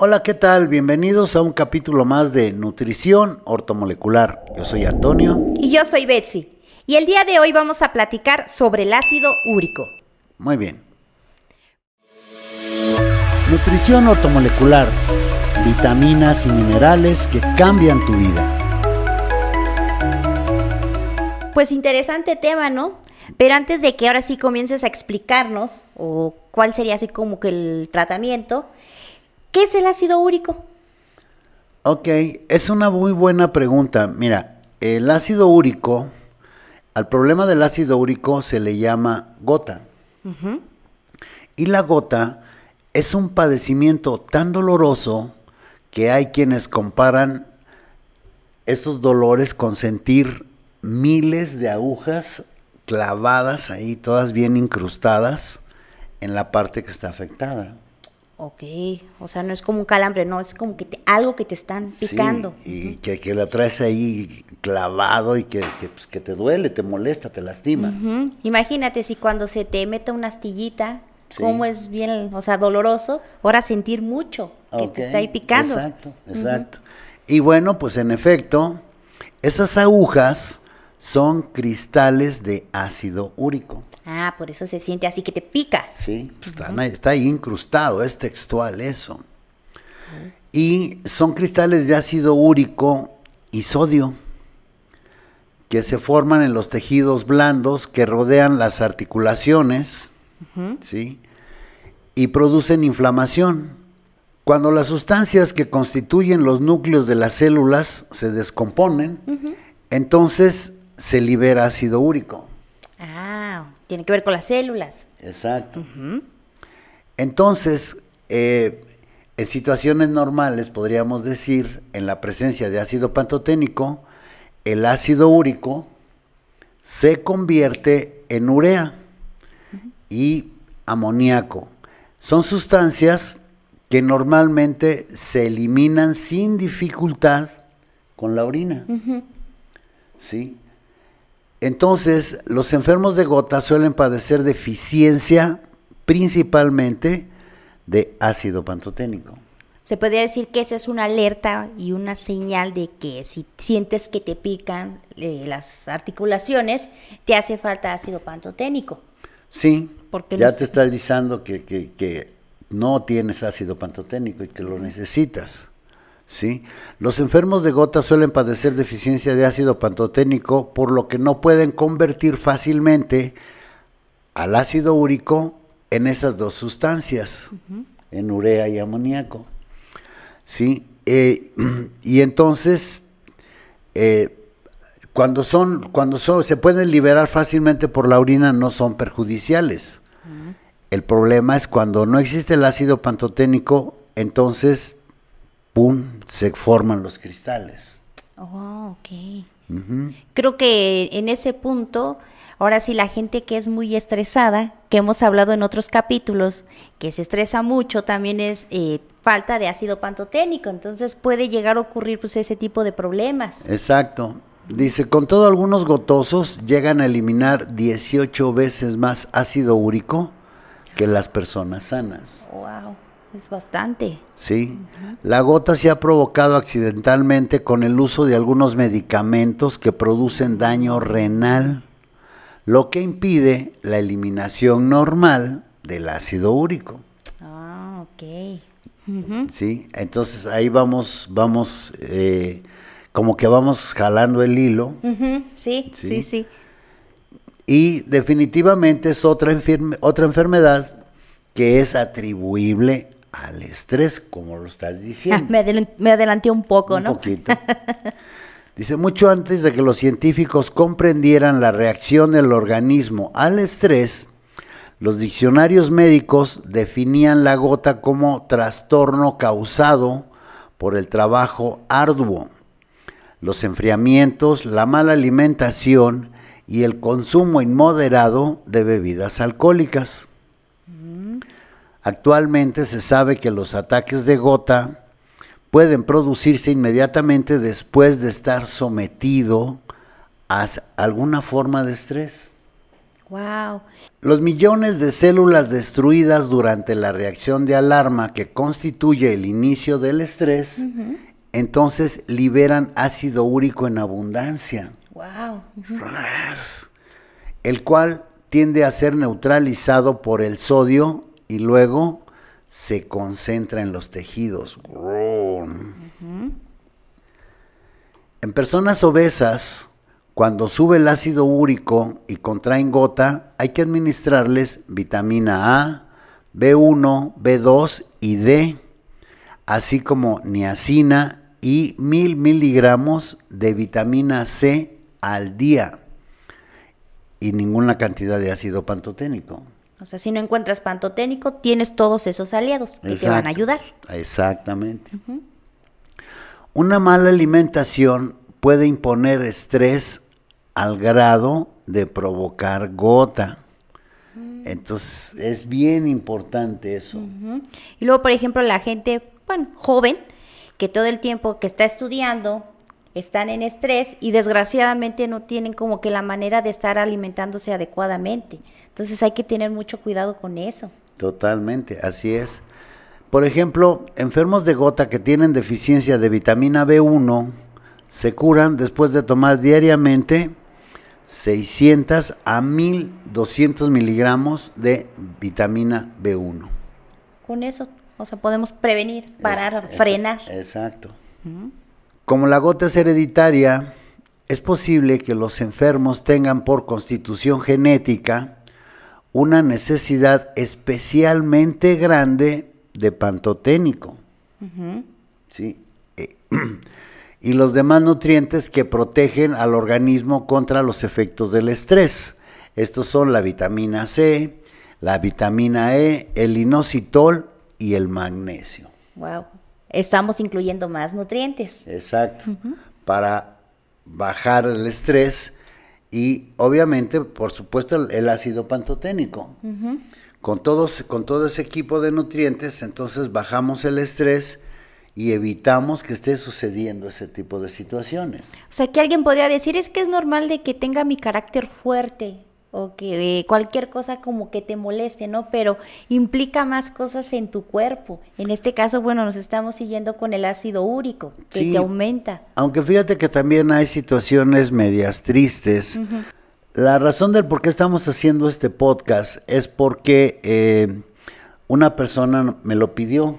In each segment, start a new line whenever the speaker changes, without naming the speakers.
Hola, ¿qué tal? Bienvenidos a un capítulo más de Nutrición Ortomolecular. Yo soy Antonio.
Y yo soy Betsy. Y el día de hoy vamos a platicar sobre el ácido úrico.
Muy bien. Nutrición ortomolecular. Vitaminas y minerales que cambian tu vida.
Pues interesante tema, ¿no? Pero antes de que ahora sí comiences a explicarnos, o cuál sería así como que el tratamiento, ¿qué es el ácido úrico?
Ok, es una muy buena pregunta. Mira, el ácido úrico, al problema del ácido úrico se le llama gota. Y la gota es un padecimiento tan doloroso que hay quienes comparan estos dolores con sentir miles de agujas clavadas ahí, todas bien incrustadas en la parte que está afectada.
Ok, o sea, no es como un calambre, no, es como que te, algo que te están picando.
Sí, y que, que, la traes ahí clavado y que, que, pues, que, te duele, te molesta, te lastima.
Imagínate si cuando se te mete una astillita, cómo es bien, o sea, doloroso, ahora sentir mucho que te está ahí picando.
Exacto, exacto. Y bueno, pues en efecto, esas agujas son cristales de ácido úrico.
Ah, por eso se siente así que te pica.
Sí, pues está, ahí incrustado, es textual eso. Y son cristales de ácido úrico y sodio que se forman en los tejidos blandos que rodean las articulaciones, ¿sí? Y producen inflamación. Cuando las sustancias que constituyen los núcleos de las células se descomponen, entonces se libera ácido úrico.
Ah, tiene que ver con las células.
Exacto. Entonces, eh, en situaciones normales, podríamos decir, en la presencia de ácido pantoténico, el ácido úrico se convierte en urea y amoníaco. Son sustancias que normalmente se eliminan sin dificultad con la orina. ¿Sí? Entonces, los enfermos de gota suelen padecer deficiencia principalmente de ácido pantoténico.
Se podría decir que esa es una alerta y una señal de que si sientes que te pican eh, las articulaciones, te hace falta ácido pantoténico.
Sí, Porque ya te está avisando que, que, que no tienes ácido pantoténico y que lo necesitas. ¿Sí? Los enfermos de gota suelen padecer deficiencia de ácido pantoténico, por lo que no pueden convertir fácilmente al ácido úrico en esas dos sustancias, en urea y amoníaco. ¿sí? Eh, y entonces, eh, cuando, son, cuando son, se pueden liberar fácilmente por la orina, no son perjudiciales. El problema es cuando no existe el ácido pantoténico, entonces se forman los cristales.
Oh, ok. Creo que en ese punto, ahora sí, la gente que es muy estresada, que hemos hablado en otros capítulos, que se estresa mucho, también es eh, falta de ácido pantoténico, entonces puede llegar a ocurrir pues ese tipo de problemas.
Exacto. Dice, con todo algunos gotosos llegan a eliminar 18 veces más ácido úrico que las personas sanas.
Wow. Es bastante.
Sí. La gota se ha provocado accidentalmente con el uso de algunos medicamentos que producen daño renal, lo que impide la eliminación normal del ácido úrico.
Ah, ok.
Sí, entonces ahí vamos, vamos, eh, como que vamos jalando el hilo.
sí, sí, sí,
Y definitivamente es otra, otra enfermedad que es atribuible al estrés, como lo estás diciendo.
me, adelanté un poco, ¿no?
Un poquito. Dice, mucho antes de que los científicos comprendieran la reacción del organismo al estrés, los diccionarios médicos definían la gota como trastorno causado por el trabajo arduo, los enfriamientos, la mala alimentación y el consumo inmoderado de bebidas alcohólicas. Actualmente se sabe que los ataques de gota pueden producirse inmediatamente después de estar sometido a alguna forma de estrés.
Wow.
Los millones de células destruidas durante la reacción de alarma que constituye el inicio del estrés, entonces liberan ácido úrico en abundancia.
Wow.
El cual tiende a ser neutralizado por el sodio y luego se concentra en los tejidos. En personas obesas, cuando sube el ácido úrico y contraen gota, hay que administrarles vitamina A, B1, B2 y D, así como niacina y mil miligramos de vitamina C al día y ninguna cantidad de ácido pantoténico.
O sea, si no encuentras pantoténico, tienes todos esos aliados que te van a ayudar.
Exactamente. Una mala alimentación puede imponer estrés al grado de provocar gota. Mm. Entonces, es bien importante eso.
Y luego, por ejemplo, la gente, bueno, joven, que todo el tiempo que está estudiando, están en estrés y desgraciadamente no tienen como que la manera de estar alimentándose adecuadamente. Entonces hay que tener mucho cuidado con eso.
Totalmente, así es. Por ejemplo, enfermos de gota que tienen deficiencia de vitamina B1 se curan después de tomar diariamente 600 a 1200 miligramos de vitamina B1.
Con eso, o sea, podemos prevenir, parar, frenar.
Exacto. Como la gota es hereditaria, es posible que los enfermos tengan por constitución genética una necesidad especialmente grande de pantoténico. ¿sí? Eh, y los demás nutrientes que protegen al organismo contra los efectos del estrés. Estos son la vitamina C, la vitamina E, el inositol y el magnesio.
Wow. Estamos incluyendo más nutrientes.
Exacto. Para bajar el estrés y obviamente, por supuesto, el, ácido pantoténico. con, todos, con todo ese equipo de nutrientes, entonces bajamos el estrés y evitamos que esté sucediendo ese tipo de situaciones.
O sea, que alguien podría decir, es que es normal de que tenga mi carácter fuerte, o que cualquier cosa como que te moleste, ¿no? Pero implica más cosas en tu cuerpo. En este caso, bueno, nos estamos siguiendo con el ácido úrico, que te aumenta.
Aunque fíjate que también hay situaciones medias tristes. La razón del por qué estamos haciendo este podcast es porque eh, una persona me lo pidió.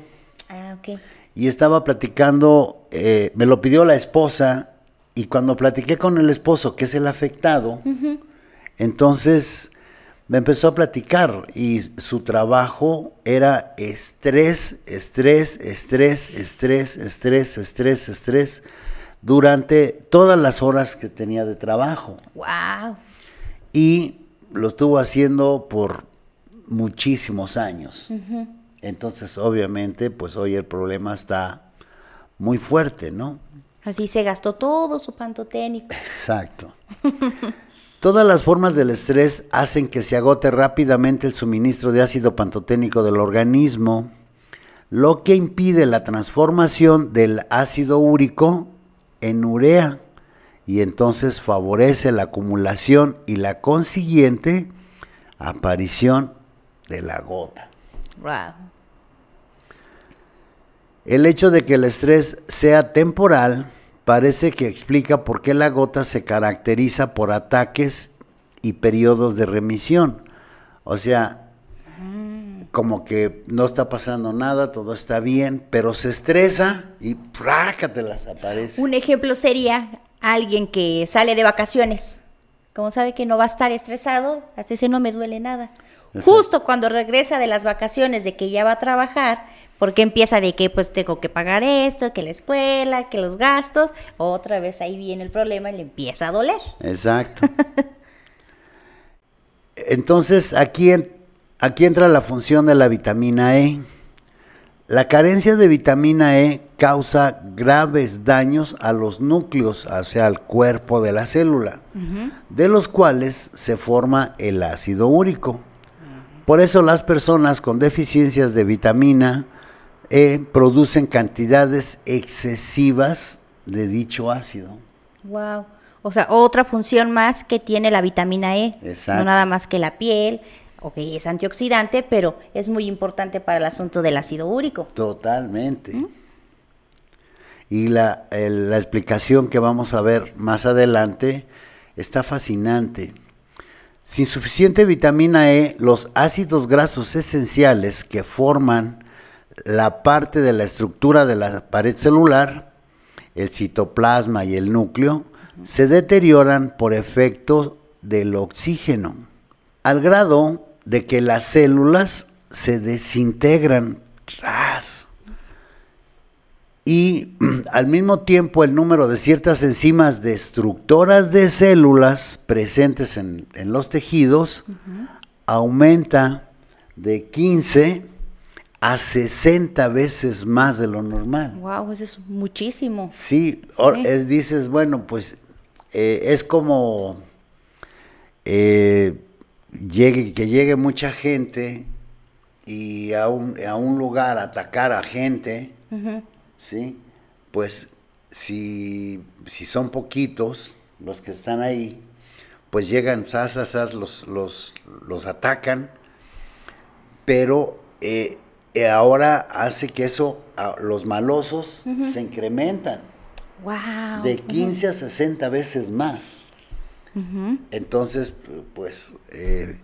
Ah, ok.
Y estaba platicando, eh, me lo pidió la esposa, y cuando platiqué con el esposo, que es el afectado, entonces me empezó a platicar y su trabajo era estrés, estrés, estrés, estrés, estrés, estrés, estrés, durante todas las horas que tenía de trabajo.
Wow.
Y lo estuvo haciendo por muchísimos años. Entonces, obviamente, pues hoy el problema está muy fuerte, ¿no?
Así se gastó todo su pantoténico.
Exacto. Todas las formas del estrés hacen que se agote rápidamente el suministro de ácido pantoténico del organismo, lo que impide la transformación del ácido úrico en urea y entonces favorece la acumulación y la consiguiente aparición de la gota. El hecho de que el estrés sea temporal parece que explica por qué la gota se caracteriza por ataques y periodos de remisión. O sea, como que no está pasando nada, todo está bien, pero se estresa y las aparece.
Un ejemplo sería alguien que sale de vacaciones. Como sabe que no va a estar estresado, hasta ese no me duele nada. Justo cuando regresa de las vacaciones de que ya va a trabajar, porque empieza de que pues tengo que pagar esto, que la escuela, que los gastos, otra vez ahí viene el problema y le empieza a doler.
Exacto. Entonces aquí, aquí entra la función de la vitamina E. La carencia de vitamina E causa graves daños a los núcleos, o sea, al cuerpo de la célula, de los cuales se forma el ácido úrico. Por eso las personas con deficiencias de vitamina e producen cantidades excesivas de dicho ácido.
Wow. O sea, otra función más que tiene la vitamina E. Exacto. No nada más que la piel, ok, es antioxidante, pero es muy importante para el asunto del ácido úrico.
Totalmente. Y la, la explicación que vamos a ver más adelante está fascinante. Sin suficiente vitamina E, los ácidos grasos esenciales que forman la parte de la estructura de la pared celular, el citoplasma y el núcleo, se deterioran por efecto del oxígeno, al grado de que las células se desintegran. Y al mismo tiempo el número de ciertas enzimas destructoras de células presentes en, los tejidos aumenta de 15 a 60 veces más de lo normal.
Wow, eso es muchísimo.
Sí, Es, dices, bueno, pues eh, es como eh, llegue, que llegue mucha gente y a un, a un lugar atacar a gente. ¿sí? Pues si, si son poquitos los que están ahí, pues llegan, sas, los, los, los atacan, pero eh, eh, ahora hace que eso, los malosos se incrementan.
Wow.
De 15 a 60 veces más. Entonces, pues, eh,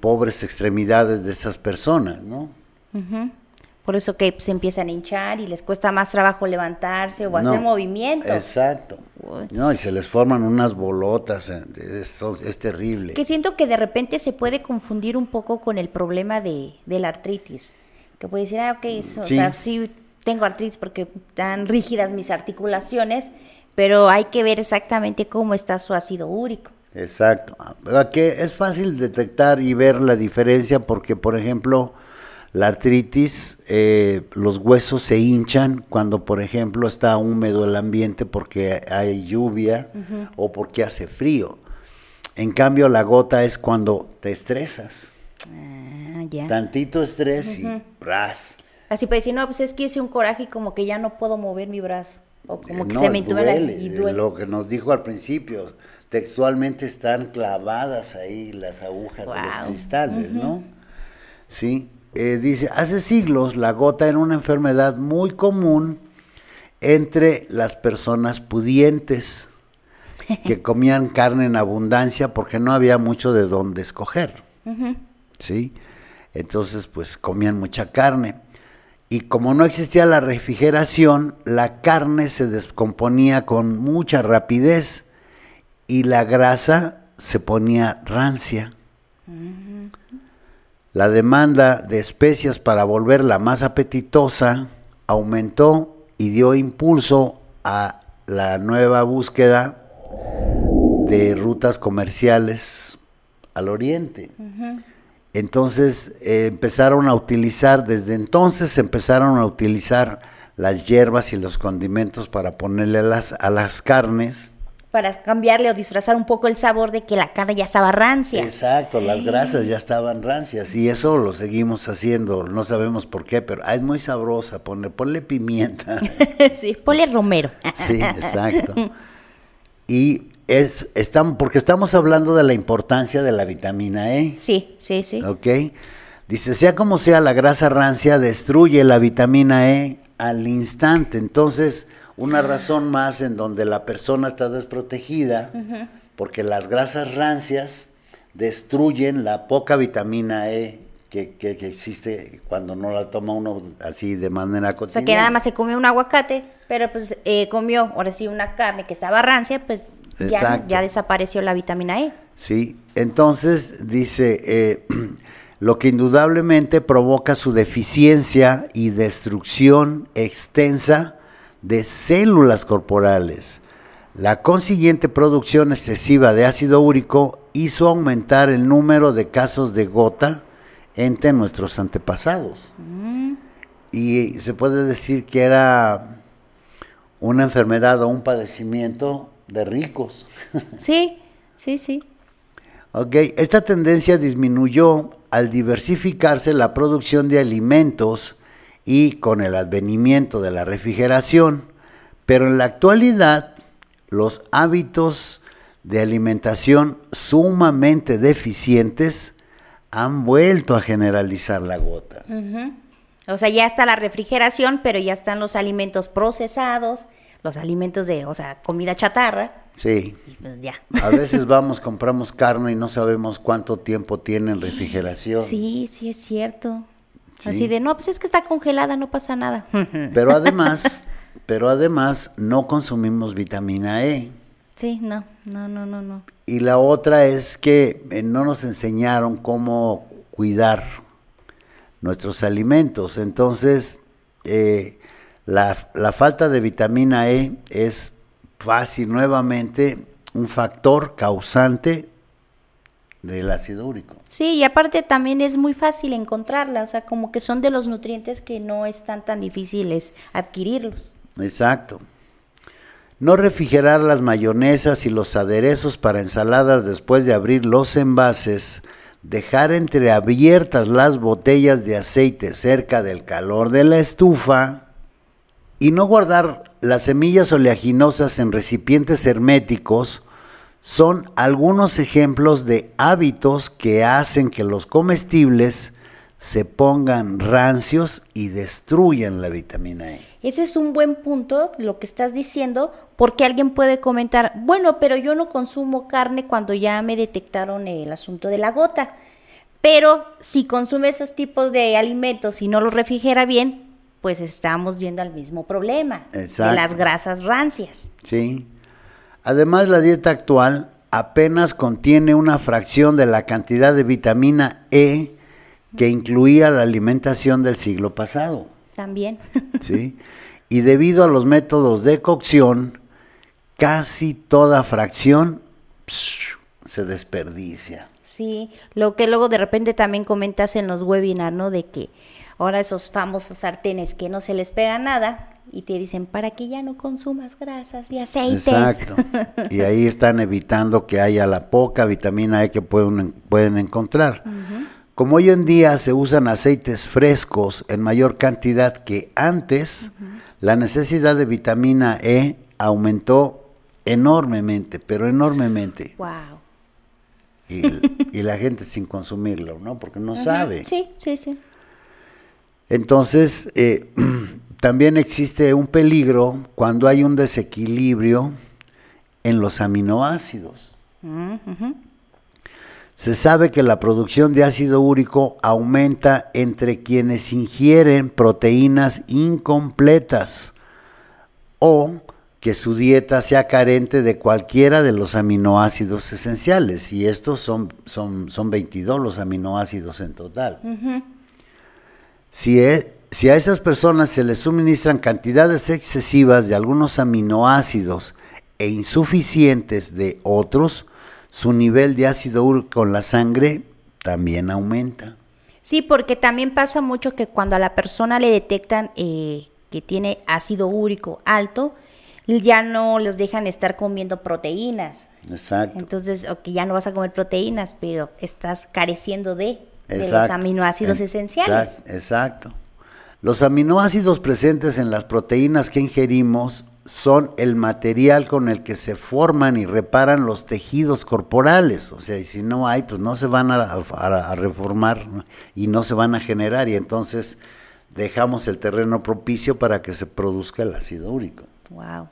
pobres extremidades de esas personas, ¿no?
Por eso que se empiezan a hinchar y les cuesta más trabajo levantarse o hacer movimientos.
Exacto. No, y se les forman unas bolotas, eh, es, terrible.
Que siento que de repente se puede confundir un poco con el problema de, la artritis. Que puede decir, ah, ok, o sea, sí tengo artritis porque están rígidas mis articulaciones, pero hay que ver exactamente cómo está su ácido úrico.
Exacto. Que es fácil detectar y ver la diferencia porque, por ejemplo, la artritis, eh, los huesos se hinchan cuando, por ejemplo, está húmedo el ambiente porque hay lluvia o porque hace frío. En cambio, la gota es cuando te estresas. Ah, ya. Tantito estrés y ¡bras!
Así puede decir, no, pues es que hice un coraje y como que ya no puedo mover mi brazo. O como que se me duele, y duele.
Lo que nos dijo al principio, textualmente están clavadas ahí las agujas de los cristales, ¿no? Sí, eh, dice, hace siglos la gota era una enfermedad muy común entre las personas pudientes que comían carne en abundancia porque no había mucho de dónde escoger. ¿Sí? Entonces, pues comían mucha carne. Y como no existía la refrigeración, la carne se descomponía con mucha rapidez y la grasa se ponía rancia. La demanda de especias para volverla más apetitosa aumentó y dio impulso a la nueva búsqueda de rutas comerciales al oriente. Entonces eh, empezaron a utilizar, desde entonces empezaron a utilizar las hierbas y los condimentos para ponerle las, a las carnes
para cambiarle o disfrazar un poco el sabor de que la carne ya estaba rancia.
Exacto, las grasas ya estaban rancias y eso lo seguimos haciendo, no sabemos por qué, pero ah, es muy sabrosa, ponle, ponle pimienta.
sí, ponle romero.
sí, exacto. Y es, estamos, porque estamos hablando de la importancia de la vitamina E.
Sí, sí, sí.
Ok. Dice, sea como sea, la grasa rancia destruye la vitamina E al instante. Entonces, una razón más en donde la persona está desprotegida, porque las grasas rancias destruyen la poca vitamina E que, existe cuando no la toma uno así de manera cotidiana.
O sea, que nada más se comió un aguacate, pero pues eh, comió, ahora sí, una carne que estaba rancia, pues ya, ya, desapareció la vitamina E.
Sí, entonces dice, eh, lo que indudablemente provoca su deficiencia y destrucción extensa de células corporales. La consiguiente producción excesiva de ácido úrico hizo aumentar el número de casos de gota entre nuestros antepasados. Mm. Y se puede decir que era una enfermedad o un padecimiento de ricos.
Sí, sí, sí.
Ok, esta tendencia disminuyó al diversificarse la producción de alimentos y con el advenimiento de la refrigeración, pero en la actualidad los hábitos de alimentación sumamente deficientes han vuelto a generalizar la gota.
O sea, ya está la refrigeración, pero ya están los alimentos procesados, los alimentos de, o sea, comida chatarra.
Sí. Pues ya. A veces vamos, compramos carne y no sabemos cuánto tiempo tiene en refrigeración.
Sí, sí es cierto. Así de, no, pues es que está congelada, no pasa nada.
Pero además, pero además no consumimos vitamina E.
Sí, no, no, no, no, no.
Y la otra es que eh, no nos enseñaron cómo cuidar nuestros alimentos. Entonces, eh, la, la, falta de vitamina E es fácil, nuevamente, un factor causante del ácido úrico.
Sí, y aparte también es muy fácil encontrarla, o sea, como que son de los nutrientes que no están tan difíciles adquirirlos.
Exacto. No refrigerar las mayonesas y los aderezos para ensaladas después de abrir los envases. Dejar entreabiertas las botellas de aceite cerca del calor de la estufa. Y no guardar las semillas oleaginosas en recipientes herméticos son algunos ejemplos de hábitos que hacen que los comestibles se pongan rancios y destruyan la vitamina E.
Ese es un buen punto, lo que estás diciendo, porque alguien puede comentar, bueno, pero yo no consumo carne cuando ya me detectaron el asunto de la gota. Pero si consume esos tipos de alimentos y no los refrigera bien, pues estamos viendo el mismo problema de las grasas rancias.
Sí. Además, la dieta actual apenas contiene una fracción de la cantidad de vitamina E que incluía la alimentación del siglo pasado.
También.
Sí. Y debido a los métodos de cocción, casi toda fracción se desperdicia.
Sí, lo que luego de repente también comentas en los webinars, ¿no? De que ahora esos famosos sartenes que no se les pega nada y te dicen para que ya no consumas grasas y aceites. Exacto.
y ahí están evitando que haya la poca vitamina E que pueden, pueden encontrar. Como hoy en día se usan aceites frescos en mayor cantidad que antes, la necesidad de vitamina E aumentó enormemente, pero enormemente.
Wow.
Y, la gente sin consumirlo, ¿no? Porque no sabe.
Sí, sí, sí.
Entonces, eh, también existe un peligro cuando hay un desequilibrio en los aminoácidos. Se sabe que la producción de ácido úrico aumenta entre quienes ingieren proteínas incompletas o que su dieta sea carente de cualquiera de los aminoácidos esenciales. Y estos son, son, son 22 los aminoácidos en total. Si, e, si a esas personas se les suministran cantidades excesivas de algunos aminoácidos e insuficientes de otros, su nivel de ácido úrico en la sangre también aumenta.
Sí, porque también pasa mucho que cuando a la persona le detectan eh, que tiene ácido úrico alto, ya no les dejan estar comiendo proteínas.
Exacto.
Entonces, ok, ya no vas a comer proteínas, pero estás careciendo de, los aminoácidos esenciales.
Exacto. Los aminoácidos presentes en las proteínas que ingerimos son el material con el que se forman y reparan los tejidos corporales. O sea, y si no hay, pues no se van a, reformar y no se van a generar. Y entonces dejamos el terreno propicio para que se produzca el ácido úrico.
Wow.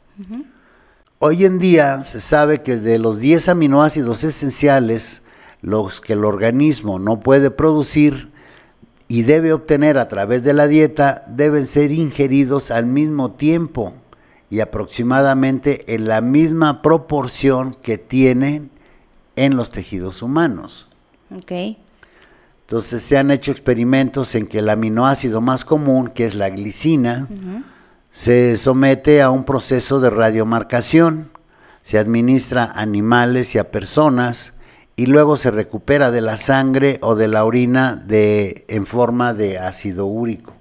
Hoy en día se sabe que de los 10 aminoácidos esenciales, los que el organismo no puede producir y debe obtener a través de la dieta, deben ser ingeridos al mismo tiempo y aproximadamente en la misma proporción que tienen en los tejidos humanos.
Okay.
Entonces se han hecho experimentos en que el aminoácido más común, que es la glicina, se somete a un proceso de radiomarcación, se administra a animales y a personas y luego se recupera de la sangre o de la orina de, en forma de ácido úrico.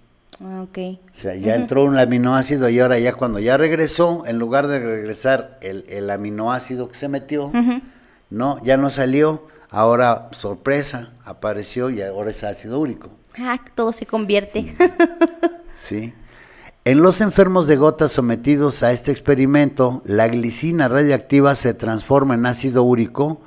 Ah, okay.
O sea, ya entró un aminoácido y ahora ya cuando ya regresó, en lugar de regresar el, aminoácido que se metió, no, ya no salió, ahora sorpresa, apareció y ahora es ácido úrico.
Ah, todo se convierte.
sí. En los enfermos de gota sometidos a este experimento, la glicina radiactiva se transforma en ácido úrico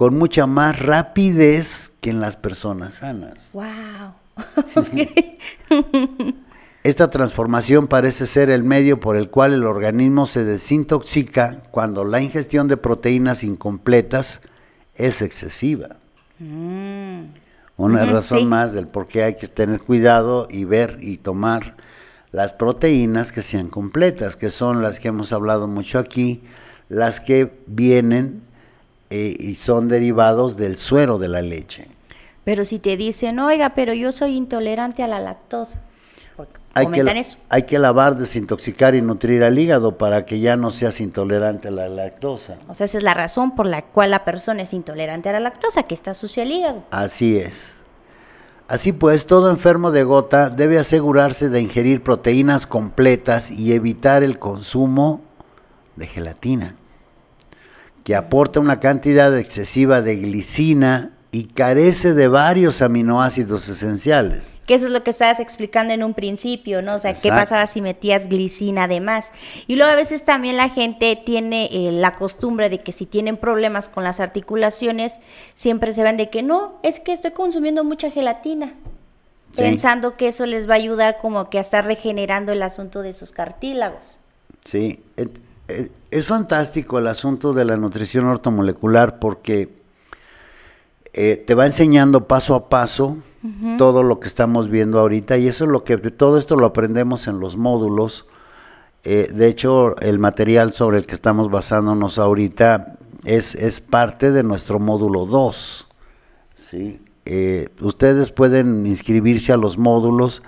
con mucha más rapidez que en las personas sanas.
¡Wow!
Esta transformación parece ser el medio por el cual el organismo se desintoxica cuando la ingestión de proteínas incompletas es excesiva. Mm. Una razón más del por qué hay que tener cuidado y ver y tomar las proteínas que sean completas, que son las que hemos hablado mucho aquí, las que vienen eh, y son derivados del suero de la leche.
Pero si te dicen, oiga, pero yo soy intolerante a la lactosa.
Hay que, eso. hay que lavar, desintoxicar y nutrir al hígado para que ya no seas intolerante a la lactosa.
O sea, esa es la razón por la cual la persona es intolerante a la lactosa, que está sucio el hígado.
Así es. Así pues, todo enfermo de gota debe asegurarse de ingerir proteínas completas y evitar el consumo de gelatina, que aporta una cantidad excesiva de glicina y carece de varios aminoácidos esenciales.
Que eso es lo que estabas explicando en un principio, ¿no? O sea, ¿qué pasaba si metías glicina además? Y luego a veces también la gente tiene eh, la costumbre de que si tienen problemas con las articulaciones, siempre se ven de que no, es que estoy consumiendo mucha gelatina. Pensando que eso les va a ayudar como que a estar regenerando el asunto de sus cartílagos.
Sí, es fantástico el asunto de la nutrición ortomolecular porque eh, te va enseñando paso a paso todo lo que estamos viendo ahorita y eso es lo que todo esto lo aprendemos en los módulos. Eh, de hecho, el material sobre el que estamos basándonos ahorita es, es parte de nuestro módulo 2. ¿sí? Eh, ustedes pueden inscribirse a los módulos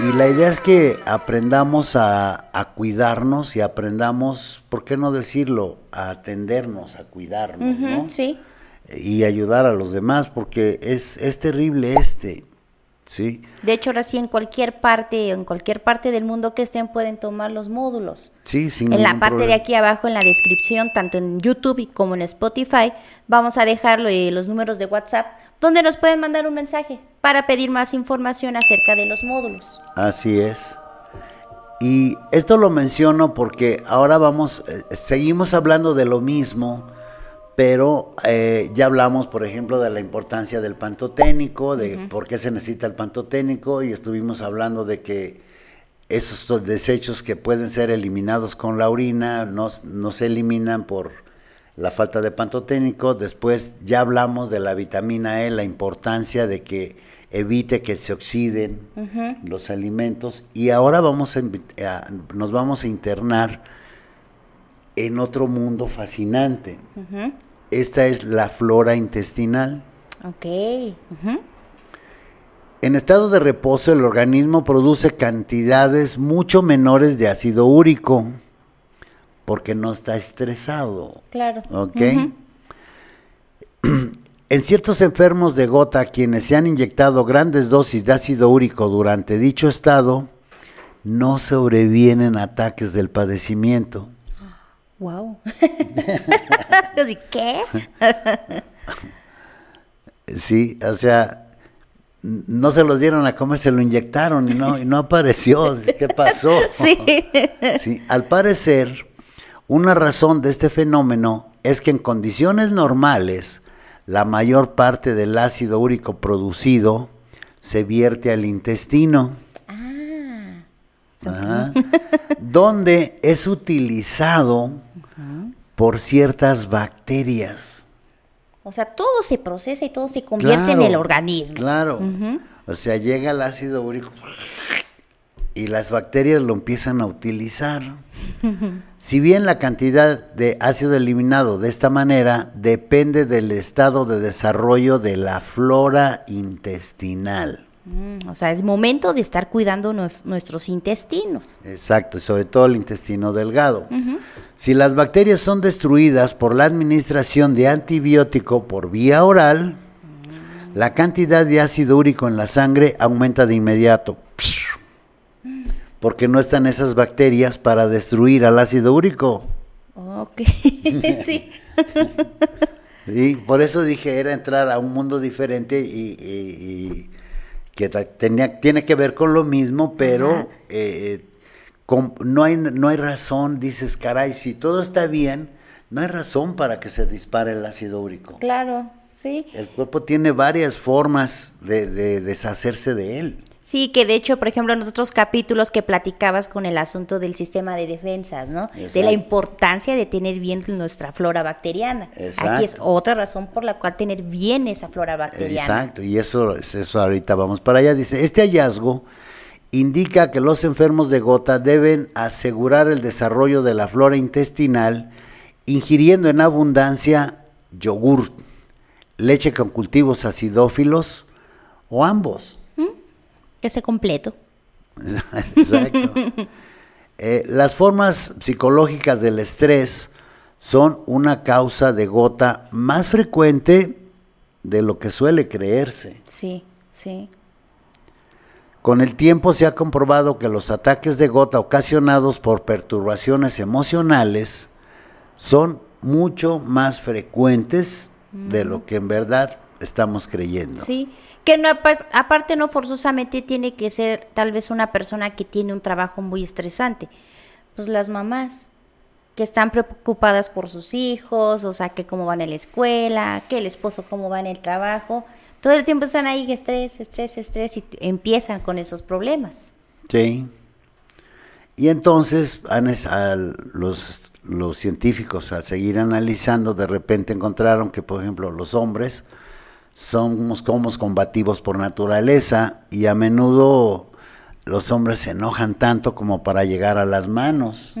y la idea es que aprendamos a, a, cuidarnos y aprendamos, ¿por qué no decirlo? A atendernos, a cuidarnos, ¿no?
Sí
y ayudar a los demás, porque es, es terrible este, ¿sí?
De hecho, ahora sí, en cualquier parte, en cualquier parte del mundo que estén, pueden tomar los módulos.
Sí, sin
En la parte de aquí abajo, en la descripción, tanto en YouTube como en Spotify, vamos a dejar eh, los números de WhatsApp, donde nos pueden mandar un mensaje para pedir más información acerca de los módulos.
Así es. Y esto lo menciono porque ahora vamos, eh, seguimos hablando de lo mismo, pero eh, ya hablamos, por ejemplo, de la importancia del pantoténico, de por qué se necesita el pantoténico, y estuvimos hablando de que esos desechos que pueden ser eliminados con la orina no, se eliminan por la falta de pantoténico. Después ya hablamos de la vitamina E, la importancia de que evite que se oxiden los alimentos. Y ahora vamos a, nos vamos a internar en otro mundo fascinante. Esta es la flora intestinal.
Ok.
En estado de reposo el organismo produce cantidades mucho menores de ácido úrico porque no está estresado.
Claro.
¿Ok? En ciertos enfermos de gota, quienes se han inyectado grandes dosis de ácido úrico durante dicho estado, no sobrevienen ataques del padecimiento.
Wow. ¿Qué?
sí, o sea, no se los dieron a comer, se lo inyectaron y no, y no apareció. ¿Qué pasó?
Sí.
sí. Al parecer, una razón de este fenómeno es que en condiciones normales, la mayor parte del ácido úrico producido se vierte al intestino.
Ah,
donde es utilizado por ciertas bacterias.
O sea, todo se procesa y todo se convierte en el organismo.
Claro. O sea, llega el ácido úrico y las bacterias lo empiezan a utilizar. si bien la cantidad de ácido eliminado de esta manera depende del estado de desarrollo de la flora intestinal.
Mm, o sea, es momento de estar cuidando nuestros intestinos.
Exacto, y sobre todo el intestino delgado. Si las bacterias son destruidas por la administración de antibiótico por vía oral, mm. la cantidad de ácido úrico en la sangre aumenta de inmediato. Porque no están esas bacterias para destruir al ácido úrico.
Ok, sí.
Y por eso dije, era entrar a un mundo diferente y que tenía, tiene que ver con lo mismo, pero eh, no hay, no hay razón, dices, caray, si todo está bien, no hay razón para que se dispare el ácido úrico.
Claro, sí.
El cuerpo tiene varias formas de, de deshacerse de él.
Sí, que de hecho, por ejemplo, en otros capítulos que platicabas con el asunto del sistema de defensas, ¿no? De la importancia de tener bien nuestra flora bacteriana. Aquí es otra razón por la cual tener bien esa flora bacteriana.
Exacto, y eso, eso ahorita vamos para allá. Dice, este hallazgo indica que los enfermos de gota deben asegurar el desarrollo de la flora intestinal ingiriendo en abundancia yogur, leche con cultivos acidófilos o ambos
ese completo.
Exacto. Eh, las formas psicológicas del estrés son una causa de gota más frecuente de lo que suele creerse.
Sí, sí.
Con el tiempo se ha comprobado que los ataques de gota ocasionados por perturbaciones emocionales son mucho más frecuentes de lo que en verdad estamos creyendo.
Sí, que no, aparte no forzosamente tiene que ser tal vez una persona que tiene un trabajo muy estresante. Pues las mamás que están preocupadas por sus hijos, o sea, que cómo van en la escuela, que el esposo cómo va en el trabajo. Todo el tiempo están ahí, estrés, estrés, estrés, y empiezan con esos problemas.
Sí. Y entonces los, los científicos al seguir analizando, de repente encontraron que, por ejemplo, los hombres somos como combativos por naturaleza y a menudo los hombres se enojan tanto como para llegar a las manos.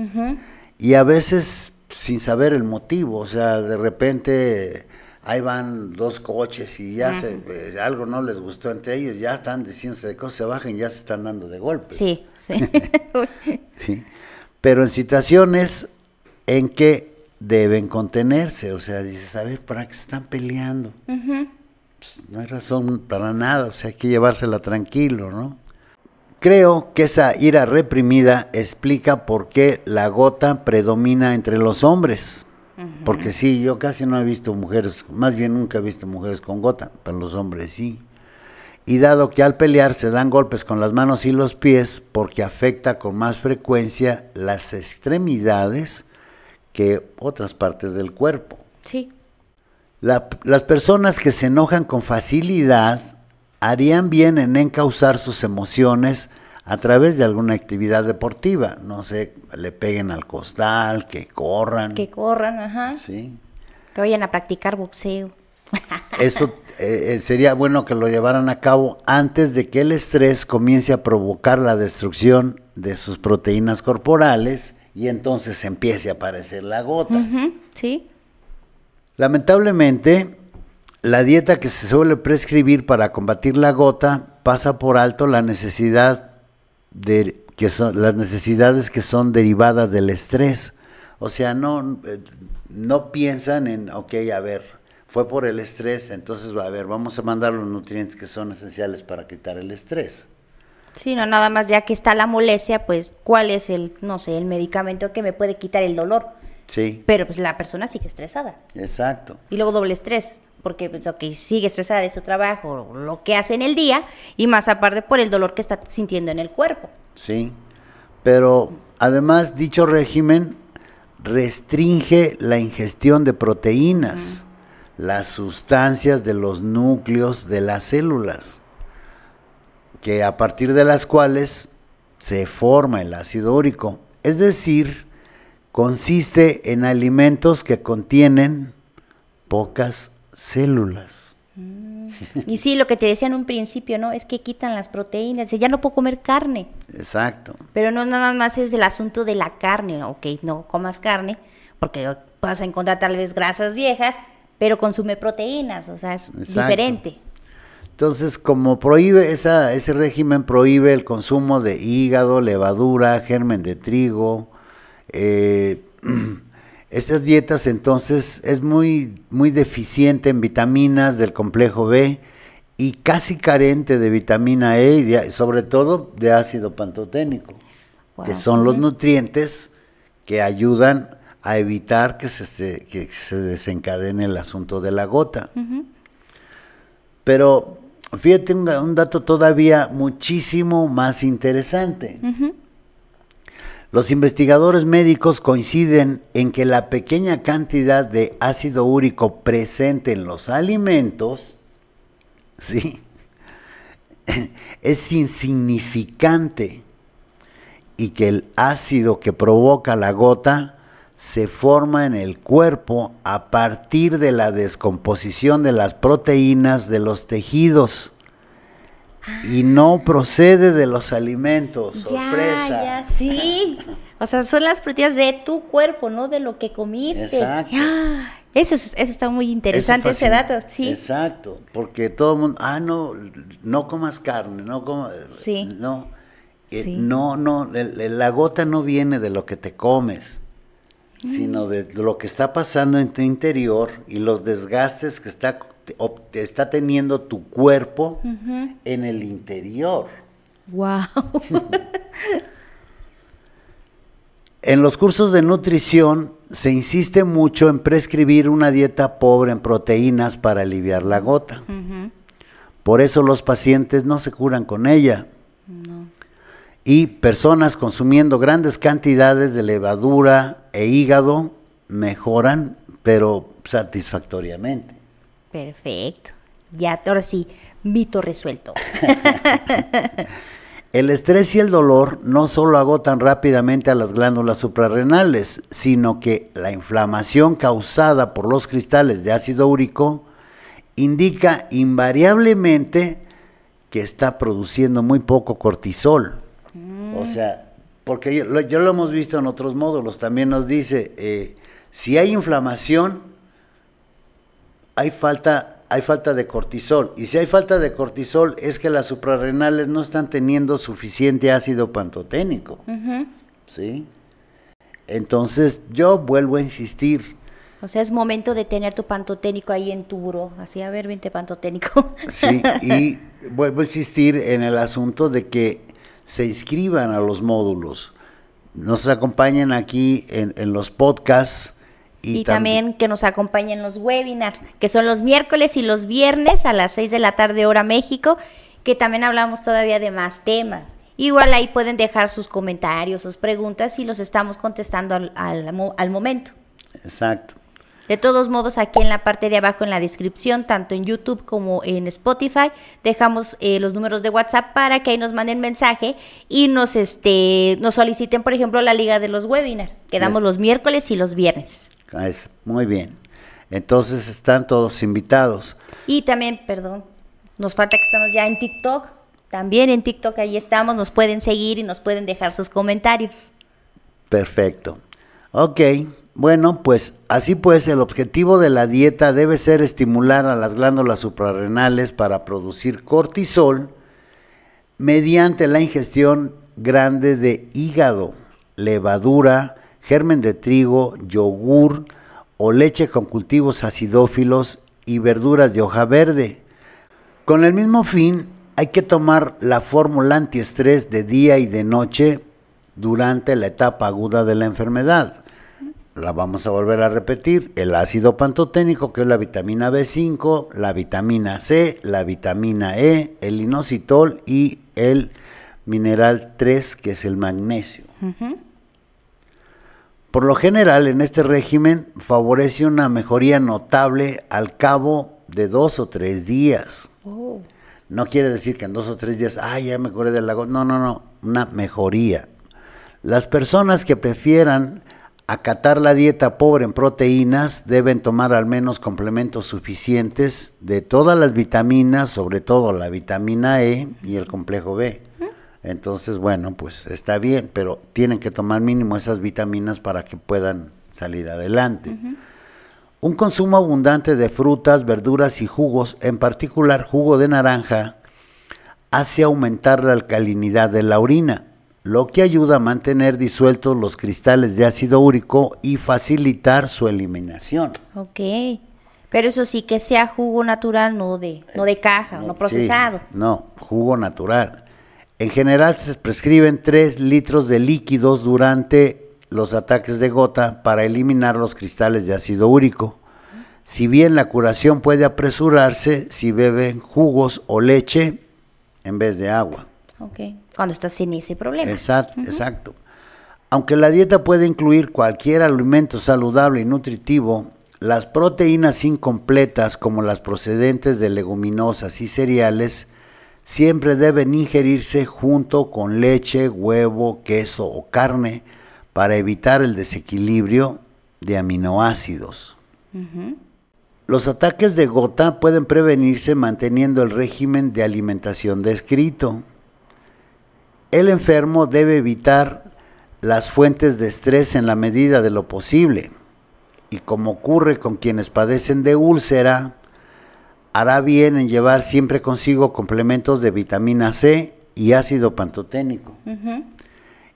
Y a veces sin saber el motivo, o sea, de repente ahí van dos coches y ya se, eh, algo no les gustó entre ellos, ya están diciéndose de cosas, se bajan, ya se están dando de golpes.
Sí, sí.
sí. Pero en situaciones en que deben contenerse, o sea, dices, a ver, ¿para qué se están peleando? Pues, no hay razón para nada, o sea, hay que llevársela tranquilo, ¿no? Creo que esa ira reprimida explica por qué la gota predomina entre los hombres. Porque sí, yo casi no he visto mujeres, más bien nunca he visto mujeres con gota, pero los hombres sí. Y dado que al pelear se dan golpes con las manos y los pies, porque afecta con más frecuencia las extremidades que otras partes del cuerpo.
Sí
las personas que se enojan con facilidad harían bien en encauzar sus emociones a través de alguna actividad deportiva. No sé, le peguen al costal, que corran.
Que corran, ajá.
Sí.
Que vayan a practicar boxeo.
Eso eh, eh, sería bueno que lo llevaran a cabo antes de que el estrés comience a provocar la destrucción de sus proteínas corporales y entonces empiece a aparecer la gota.
sí.
Lamentablemente, la dieta que se suele prescribir para combatir la gota pasa por alto la necesidad de que son las necesidades que son derivadas del estrés. O sea, no, eh, no piensan en, ok, a ver, fue por el estrés, entonces a ver, vamos a mandar los nutrientes que son esenciales para quitar el estrés.
Sí, no, nada más ya que está la molestia, pues, ¿cuál es el, no sé, el medicamento que me puede quitar el dolor?
Sí.
Pero pues la persona sigue estresada.
Exacto.
Y luego doble estrés, porque pues, okay, sigue estresada de su trabajo, lo que hace en el día, y más aparte por el dolor que está sintiendo en el cuerpo.
Sí. Pero además dicho régimen restringe la ingestión de proteínas, las sustancias de los núcleos de las células, que a partir de las cuales se forma el ácido úrico. Es decir, consiste en alimentos que contienen pocas células.
Mm. Y sí, lo que te decía en un principio, ¿no? Es que quitan las proteínas, ya no puedo comer carne.
Exacto.
Pero no nada más es el asunto de la carne, ¿no? ok, no comas carne, porque vas a encontrar tal vez grasas viejas, pero consume proteínas, o sea, es diferente.
Entonces, como prohíbe, esa, ese régimen prohíbe el consumo de hígado, levadura, germen de trigo, eh, estas dietas entonces es muy, muy deficiente en vitaminas del complejo B y casi carente de vitamina E y sobre todo de ácido pantoténico, que son los nutrientes que ayudan a evitar que se, que se desencadene el asunto de la gota. Pero fíjate un, dato todavía muchísimo más interesante. Los investigadores médicos coinciden en que la pequeña cantidad de ácido úrico presente en los alimentos, ¿sí? es insignificante y que el ácido que provoca la gota se forma en el cuerpo a partir de la descomposición de las proteínas de los tejidos y no procede de los alimentos. Sorpresa.
Ya, sí. O sea, son las proteínas de tu cuerpo, no de lo que comiste. Exacto. Eso, eso, está muy interesante, ese dato, sí.
Exacto, porque todo el mundo, ah, no, no comas carne, no comas, sí. no, eh, no, no, la gota no viene de lo que te comes, sino de lo que está pasando en tu interior y los desgastes que está, está teniendo tu cuerpo en el interior.
Wow.
en los cursos de nutrición se insiste mucho en prescribir una dieta pobre en proteínas para aliviar la gota. Por eso los pacientes no se curan con ella. Y personas consumiendo grandes cantidades de levadura e hígado mejoran, pero satisfactoriamente.
Perfecto. Ya, ahora sí, mito resuelto.
El estrés y el dolor no solo agotan rápidamente a las glándulas suprarrenales, sino que la inflamación causada por los cristales de ácido úrico indica invariablemente que está produciendo muy poco cortisol. O sea, porque yo, lo hemos visto en otros módulos, también nos dice, eh, si hay inflamación, hay falta hay falta de cortisol. Y si hay falta de cortisol es que las suprarrenales no están teniendo suficiente ácido pantoténico. ¿Sí? Entonces yo vuelvo a insistir.
O sea, es momento de tener tu pantoténico ahí en tu buro. Así, a ver, vente pantoténico.
Sí, y vuelvo a insistir en el asunto de que se inscriban a los módulos. Nos acompañen aquí en, en los podcasts
y, también que nos acompañen los webinars, que son los miércoles y los viernes a las 6 de la tarde hora México, que también hablamos todavía de más temas. Igual ahí pueden dejar sus comentarios, sus preguntas y los estamos contestando al, al, momento.
Exacto.
De todos modos, aquí en la parte de abajo en la descripción, tanto en YouTube como en Spotify, dejamos eh, los números de WhatsApp para que ahí nos manden mensaje y nos, este, nos soliciten, por ejemplo, la liga de los webinars, que damos los miércoles y los viernes.
Muy bien. Entonces están todos invitados.
Y también, perdón, nos falta que estamos ya en TikTok. También en TikTok ahí estamos, nos pueden seguir y nos pueden dejar sus comentarios.
Perfecto. Ok, bueno, pues así pues el objetivo de la dieta debe ser estimular a las glándulas suprarrenales para producir cortisol mediante la ingestión grande de hígado, levadura, germen de trigo, yogur o leche con cultivos acidófilos y verduras de hoja verde. Con el mismo fin, hay que tomar la fórmula antiestrés de día y de noche durante la etapa aguda de la enfermedad. La vamos a volver a repetir, el ácido pantoténico, que es la vitamina B5, la vitamina C, la vitamina E, el inositol y el mineral 3, que es el magnesio. Por lo general, en este régimen favorece una mejoría notable al cabo de dos o tres días. Oh. No quiere decir que en dos o tres días, ah, ya me curé del lago. No, no, no, una mejoría. Las personas que prefieran acatar la dieta pobre en proteínas deben tomar al menos complementos suficientes de todas las vitaminas, sobre todo la vitamina E y el complejo B. Entonces, bueno, pues está bien, pero tienen que tomar mínimo esas vitaminas para que puedan salir adelante. Un consumo abundante de frutas, verduras y jugos, en particular jugo de naranja, hace aumentar la alcalinidad de la orina, lo que ayuda a mantener disueltos los cristales de ácido úrico y facilitar su eliminación.
Ok. Pero eso sí, que sea jugo natural, no de, no de caja, no procesado.
no, jugo natural. En general se prescriben 3 litros de líquidos durante los ataques de gota para eliminar los cristales de ácido úrico. Si bien la curación puede apresurarse si beben jugos o leche en vez de agua.
Ok, cuando estás sin ese problema.
Exacto, exacto. Aunque la dieta puede incluir cualquier alimento saludable y nutritivo, las proteínas incompletas como las procedentes de leguminosas y cereales siempre deben ingerirse junto con leche, huevo, queso o carne para evitar el desequilibrio de aminoácidos. Los ataques de gota pueden prevenirse manteniendo el régimen de alimentación descrito. El enfermo debe evitar las fuentes de estrés en la medida de lo posible. Y como ocurre con quienes padecen de úlcera, hará bien en llevar siempre consigo complementos de vitamina C y ácido pantoténico.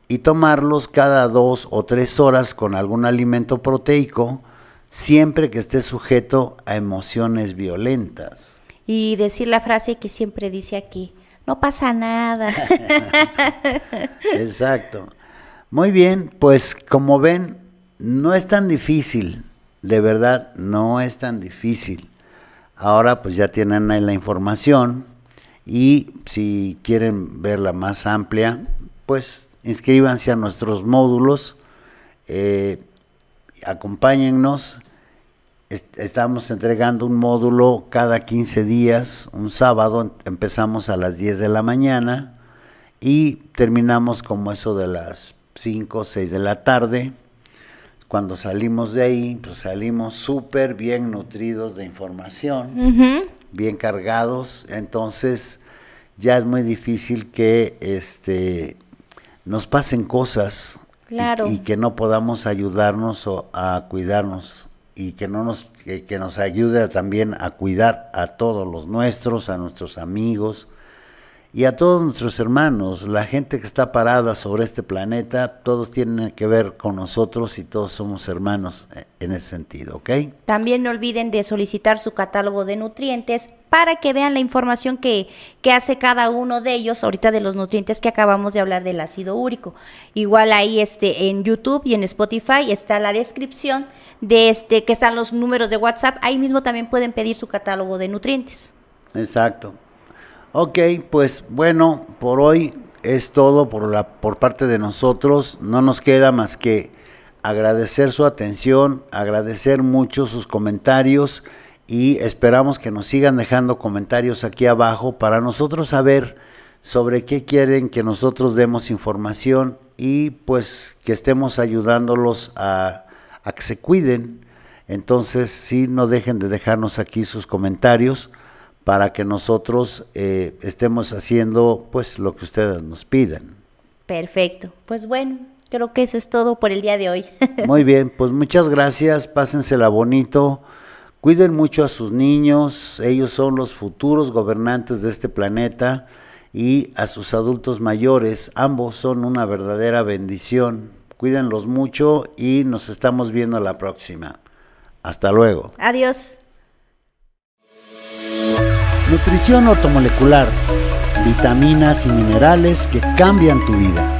Y tomarlos cada dos o tres horas con algún alimento proteico siempre que esté sujeto a emociones violentas.
Y decir la frase que siempre dice aquí, no pasa nada.
Exacto. Muy bien, pues como ven, no es tan difícil, de verdad, no es tan difícil. Ahora pues ya tienen ahí la información y si quieren verla más amplia, pues inscríbanse a nuestros módulos. Eh, acompáñennos. estamos entregando un módulo cada 15 días, un sábado empezamos a las 10 de la mañana y terminamos como eso de las 5 o 6 de la tarde. Cuando salimos de ahí, pues salimos súper bien nutridos de información, bien cargados, entonces ya es muy difícil que este nos pasen cosas y, que no podamos ayudarnos o a cuidarnos y que no nos que nos ayude también a cuidar a todos los nuestros, a nuestros amigos y a todos nuestros hermanos, la gente que está parada sobre este planeta, todos tienen que ver con nosotros y todos somos hermanos eh, en ese sentido, ¿ok?
También no olviden de solicitar su catálogo de nutrientes para que vean la información que, que, hace cada uno de ellos, ahorita de los nutrientes que acabamos de hablar del ácido úrico. Igual ahí este, en YouTube y en Spotify está la descripción de este, que están los números de WhatsApp. Ahí mismo también pueden pedir su catálogo de nutrientes.
Exacto. Ok, pues bueno, por hoy es todo por, la, por parte de nosotros. No nos queda más que agradecer su atención, agradecer mucho sus comentarios y esperamos que nos sigan dejando comentarios aquí abajo para nosotros saber sobre qué quieren que nosotros demos información y pues que estemos ayudándolos a, a que se cuiden. Entonces, sí, no dejen de dejarnos aquí sus comentarios para que nosotros eh, estemos haciendo pues lo que ustedes nos piden.
Perfecto. Pues bueno, creo que eso es todo por el día de hoy.
Muy bien, pues muchas gracias, pásensela bonito. Cuiden mucho a sus niños, ellos son los futuros gobernantes de este planeta y a sus adultos mayores, ambos son una verdadera bendición. Cuídenlos mucho y nos estamos viendo la próxima. Hasta luego.
Adiós.
Nutrición ortomolecular, vitaminas y minerales que cambian tu vida.